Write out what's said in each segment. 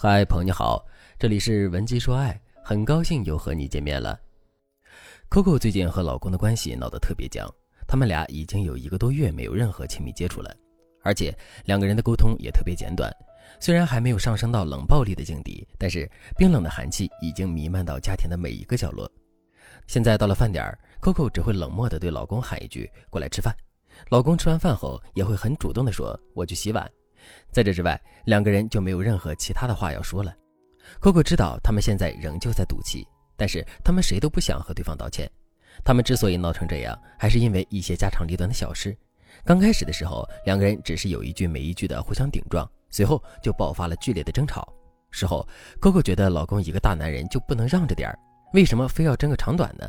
嗨，朋友你好，这里是文姬说爱，很高兴又和你见面了。Coco 最近和老公的关系闹得特别僵，他们俩已经有一个多月没有任何亲密接触了，而且两个人的沟通也特别简短。虽然还没有上升到冷暴力的境地，但是冰冷的寒气已经弥漫到家庭的每一个角落。现在到了饭点，Coco 只会冷漠地对老公喊一句“过来吃饭”，老公吃完饭后也会很主动地说“我去洗碗”。在这之外，两个人就没有任何其他的话要说了。Coco 知道他们现在仍旧在赌气，但是他们谁都不想和对方道歉。他们之所以闹成这样，还是因为一些家长里短的小事。刚开始的时候，两个人只是有一句没一句的互相顶撞，随后就爆发了剧烈的争吵。事后，Coco 觉得老公一个大男人就不能让着点儿，为什么非要争个长短呢？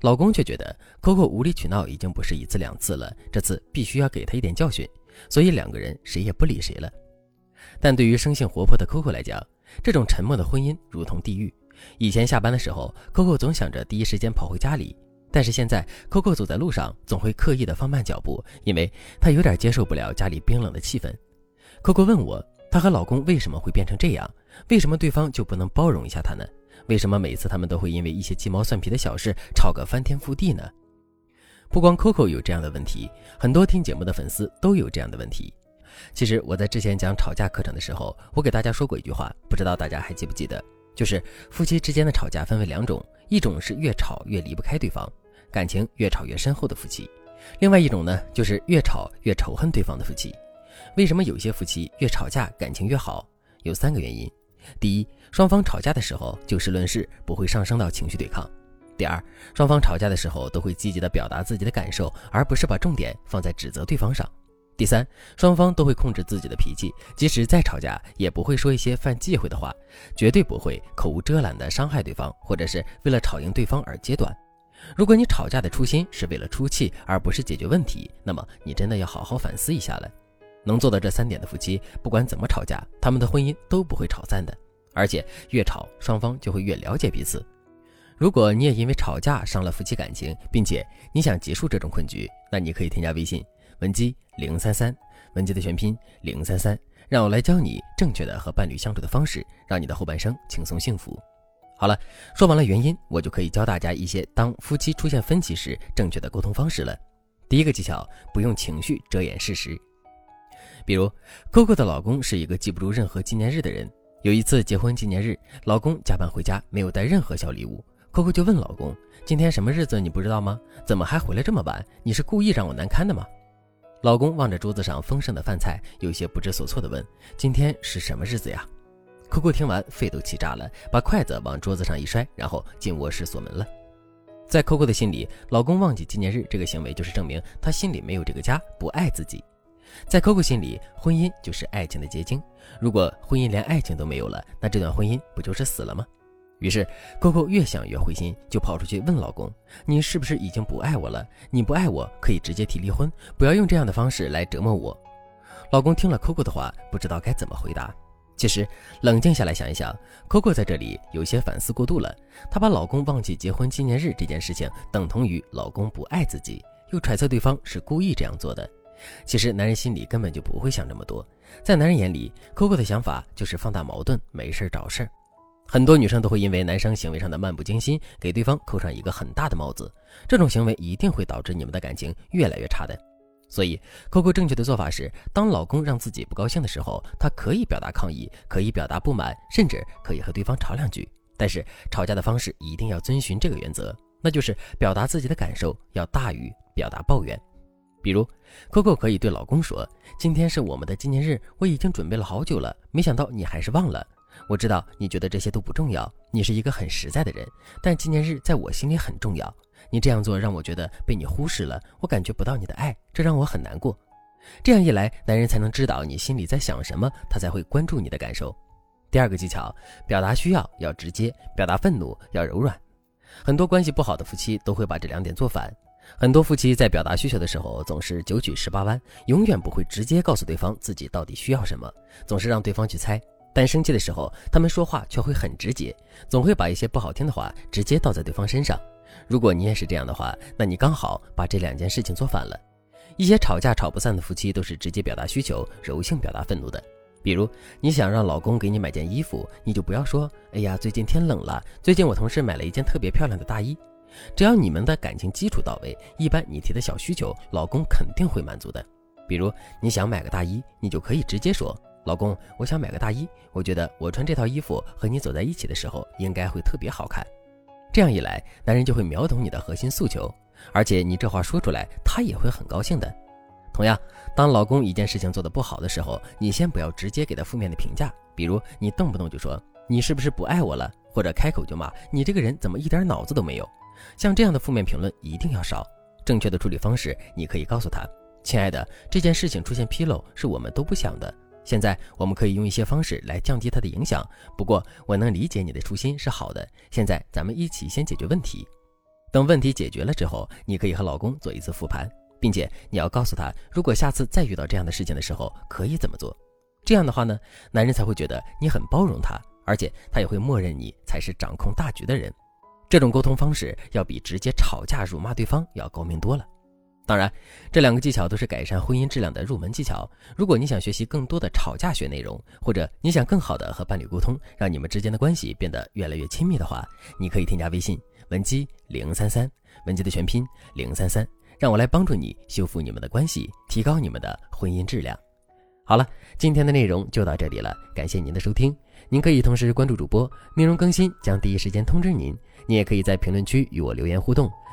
老公却觉得 Coco 无理取闹已经不是一次两次了，这次必须要给他一点教训。所以两个人谁也不理谁了，但对于生性活泼的 Coco 来讲，这种沉默的婚姻如同地狱。以前下班的时候，Coco 总想着第一时间跑回家里，但是现在 Coco 走在路上总会刻意的放慢脚步，因为她有点接受不了家里冰冷的气氛。Coco 问我，她和老公为什么会变成这样？为什么对方就不能包容一下她呢？为什么每次他们都会因为一些鸡毛蒜皮的小事吵个翻天覆地呢？不光 Coco 有这样的问题，很多听节目的粉丝都有这样的问题。其实我在之前讲吵架课程的时候，我给大家说过一句话，不知道大家还记不记得？就是夫妻之间的吵架分为两种，一种是越吵越离不开对方，感情越吵越深厚的夫妻；另外一种呢，就是越吵越仇恨对方的夫妻。为什么有些夫妻越吵架感情越好？有三个原因：第一，双方吵架的时候就事论事，不会上升到情绪对抗。第二，双方吵架的时候都会积极的表达自己的感受，而不是把重点放在指责对方上。第三，双方都会控制自己的脾气，即使再吵架，也不会说一些犯忌讳的话，绝对不会口无遮拦的伤害对方，或者是为了吵赢对方而揭短。如果你吵架的初心是为了出气，而不是解决问题，那么你真的要好好反思一下了。能做到这三点的夫妻，不管怎么吵架，他们的婚姻都不会吵散的，而且越吵，双方就会越了解彼此。如果你也因为吵架伤了夫妻感情，并且你想结束这种困局，那你可以添加微信文姬零三三，文姬的全拼零三三，让我来教你正确的和伴侣相处的方式，让你的后半生轻松幸福。好了，说完了原因，我就可以教大家一些当夫妻出现分歧时正确的沟通方式了。第一个技巧，不用情绪遮掩事实。比如，Coco 的老公是一个记不住任何纪念日的人，有一次结婚纪念日，老公加班回家，没有带任何小礼物。Coco 就问老公：“今天什么日子？你不知道吗？怎么还回来这么晚？你是故意让我难堪的吗？”老公望着桌子上丰盛的饭菜，有些不知所措地问：“今天是什么日子呀？”Coco 听完，肺都气炸了，把筷子往桌子上一摔，然后进卧室锁门了。在 Coco 的心里，老公忘记纪念日这个行为，就是证明他心里没有这个家，不爱自己。在 Coco 心里，婚姻就是爱情的结晶。如果婚姻连爱情都没有了，那这段婚姻不就是死了吗？于是，Coco 越想越灰心，就跑出去问老公：“你是不是已经不爱我了？你不爱我，可以直接提离婚，不要用这样的方式来折磨我。”老公听了 Coco 的话，不知道该怎么回答。其实，冷静下来想一想，Coco 在这里有些反思过度了。她把老公忘记结婚纪念日这件事情等同于老公不爱自己，又揣测对方是故意这样做的。其实，男人心里根本就不会想这么多。在男人眼里，Coco 的想法就是放大矛盾，没事找事儿。很多女生都会因为男生行为上的漫不经心，给对方扣上一个很大的帽子。这种行为一定会导致你们的感情越来越差的。所以，Coco 正确的做法是，当老公让自己不高兴的时候，她可以表达抗议，可以表达不满，甚至可以和对方吵两句。但是，吵架的方式一定要遵循这个原则，那就是表达自己的感受要大于表达抱怨。比如，Coco 可以对老公说：“今天是我们的纪念日，我已经准备了好久了，没想到你还是忘了。”我知道你觉得这些都不重要，你是一个很实在的人，但纪念日在我心里很重要。你这样做让我觉得被你忽视了，我感觉不到你的爱，这让我很难过。这样一来，男人才能知道你心里在想什么，他才会关注你的感受。第二个技巧，表达需要要直接，表达愤怒要柔软。很多关系不好的夫妻都会把这两点做反。很多夫妻在表达需求的时候总是九曲十八弯，永远不会直接告诉对方自己到底需要什么，总是让对方去猜。但生气的时候，他们说话却会很直接，总会把一些不好听的话直接倒在对方身上。如果你也是这样的话，那你刚好把这两件事情做反了。一些吵架吵不散的夫妻都是直接表达需求、柔性表达愤怒的，比如你想让老公给你买件衣服，你就不要说：“哎呀，最近天冷了，最近我同事买了一件特别漂亮的大衣。”只要你们的感情基础到位，一般你提的小需求，老公肯定会满足的。比如你想买个大衣，你就可以直接说：“老公，我想买个大衣，我觉得我穿这套衣服和你走在一起的时候，应该会特别好看。”这样一来，男人就会秒懂你的核心诉求，而且你这话说出来，他也会很高兴的。同样，当老公一件事情做得不好的时候，你先不要直接给他负面的评价，比如你动不动就说：“你是不是不爱我了？”或者开口就骂：“你这个人怎么一点脑子都没有？”像这样的负面评论一定要少。正确的处理方式，你可以告诉他：“亲爱的，这件事情出现纰漏是我们都不想的。现在我们可以用一些方式来降低它的影响。不过我能理解你的初心是好的。现在咱们一起先解决问题。等问题解决了之后，你可以和老公做一次复盘，并且你要告诉他，如果下次再遇到这样的事情的时候，可以怎么做。这样的话呢，男人才会觉得你很包容他，而且他也会默认你才是掌控大局的人。”这种沟通方式要比直接吵架辱骂对方要高明多了。当然，这两个技巧都是改善婚姻质量的入门技巧。如果你想学习更多的吵架学内容，或者你想更好的和伴侣沟通，让你们之间的关系变得越来越亲密的话，你可以添加微信文姬零三三，文姬的全拼零三三，让我来帮助你修复你们的关系，提高你们的婚姻质量。好了，今天的内容就到这里了，感谢您的收听。您可以同时关注主播，内容更新将第一时间通知您。你也可以在评论区与我留言互动，